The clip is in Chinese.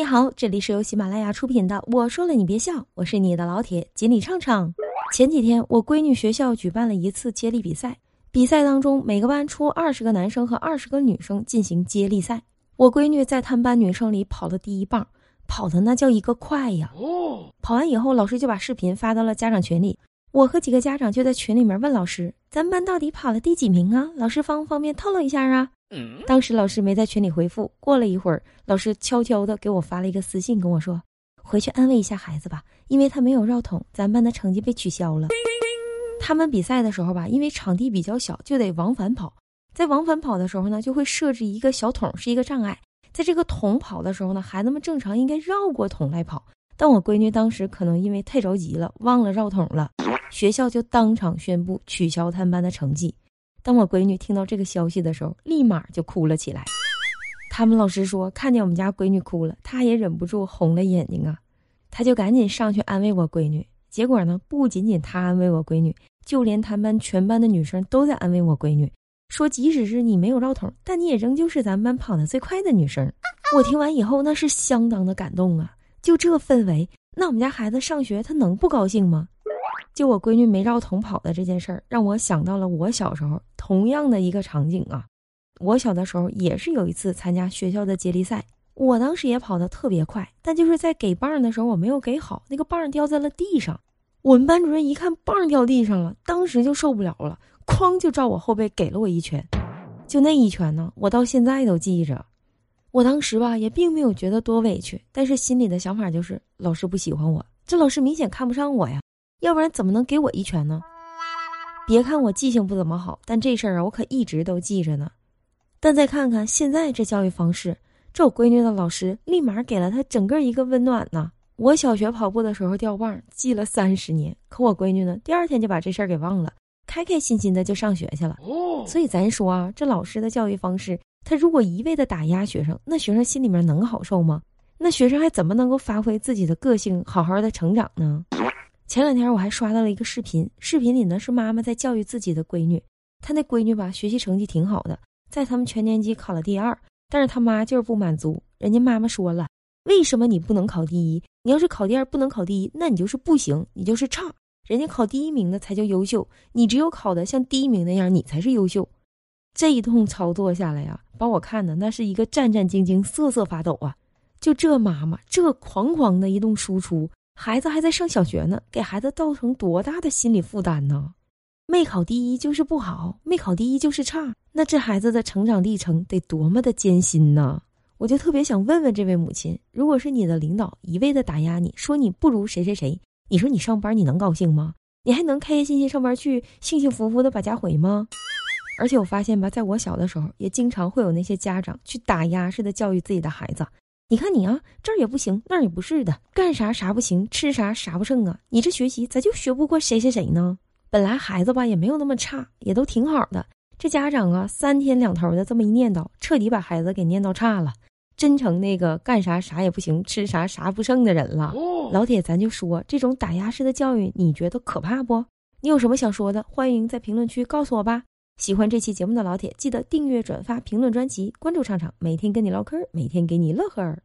你好，这里是由喜马拉雅出品的《我说了你别笑》，我是你的老铁锦鲤畅畅。前几天，我闺女学校举办了一次接力比赛，比赛当中每个班出二十个男生和二十个女生进行接力赛。我闺女在他们班女生里跑了第一棒，跑的那叫一个快呀！跑完以后，老师就把视频发到了家长群里。我和几个家长就在群里面问老师：“咱们班到底跑了第几名啊？老师方不方便透露一下啊？”当时老师没在群里回复，过了一会儿，老师悄悄的给我发了一个私信，跟我说：“回去安慰一下孩子吧，因为他没有绕桶，咱班的成绩被取消了。他们比赛的时候吧，因为场地比较小，就得往返跑。在往返跑的时候呢，就会设置一个小桶，是一个障碍。在这个桶跑的时候呢，孩子们正常应该绕过桶来跑，但我闺女当时可能因为太着急了，忘了绕桶了，学校就当场宣布取消他们班的成绩。”当我闺女听到这个消息的时候，立马就哭了起来。他们老师说，看见我们家闺女哭了，她也忍不住红了眼睛啊。他就赶紧上去安慰我闺女。结果呢，不仅仅他安慰我闺女，就连他们班全班的女生都在安慰我闺女，说即使是你没有绕桶，但你也仍旧是咱们班跑得最快的女生。我听完以后，那是相当的感动啊！就这氛围，那我们家孩子上学，他能不高兴吗？就我闺女没绕桶跑的这件事儿，让我想到了我小时候同样的一个场景啊。我小的时候也是有一次参加学校的接力赛，我当时也跑得特别快，但就是在给棒的时候我没有给好，那个棒掉在了地上。我们班主任一看棒掉地上了，当时就受不了了，哐就照我后背给了我一拳。就那一拳呢，我到现在都记着。我当时吧也并没有觉得多委屈，但是心里的想法就是老师不喜欢我，这老师明显看不上我呀。要不然怎么能给我一拳呢？别看我记性不怎么好，但这事儿啊，我可一直都记着呢。但再看看现在这教育方式，这我闺女的老师立马给了她整个一个温暖呢。我小学跑步的时候掉棒，记了三十年，可我闺女呢，第二天就把这事儿给忘了，开开心心的就上学去了。所以咱说啊，这老师的教育方式，他如果一味的打压学生，那学生心里面能好受吗？那学生还怎么能够发挥自己的个性，好好的成长呢？前两天我还刷到了一个视频，视频里呢是妈妈在教育自己的闺女，她那闺女吧学习成绩挺好的，在他们全年级考了第二，但是他妈就是不满足，人家妈妈说了，为什么你不能考第一？你要是考第二不能考第一，那你就是不行，你就是差，人家考第一名的才叫优秀，你只有考的像第一名那样，你才是优秀。这一通操作下来呀，把我看的那是一个战战兢兢、瑟瑟发抖啊！就这妈妈这哐哐的一顿输出。孩子还在上小学呢，给孩子造成多大的心理负担呢？没考第一就是不好，没考第一就是差，那这孩子的成长历程得多么的艰辛呢？我就特别想问问这位母亲，如果是你的领导一味的打压你，说你不如谁谁谁，你说你上班你能高兴吗？你还能开开心心上班去，幸幸福福的把家回吗？而且我发现吧，在我小的时候，也经常会有那些家长去打压式的教育自己的孩子。你看你啊，这儿也不行，那儿也不是的，干啥啥不行，吃啥啥不剩啊！你这学习咋就学不过谁谁谁呢？本来孩子吧也没有那么差，也都挺好的。这家长啊，三天两头的这么一念叨，彻底把孩子给念叨差了，真成那个干啥啥也不行，吃啥啥不剩的人了。老铁，咱就说这种打压式的教育，你觉得可怕不？你有什么想说的，欢迎在评论区告诉我吧。喜欢这期节目的老铁，记得订阅、转发、评论专辑，关注畅畅，每天跟你唠嗑，每天给你乐呵儿。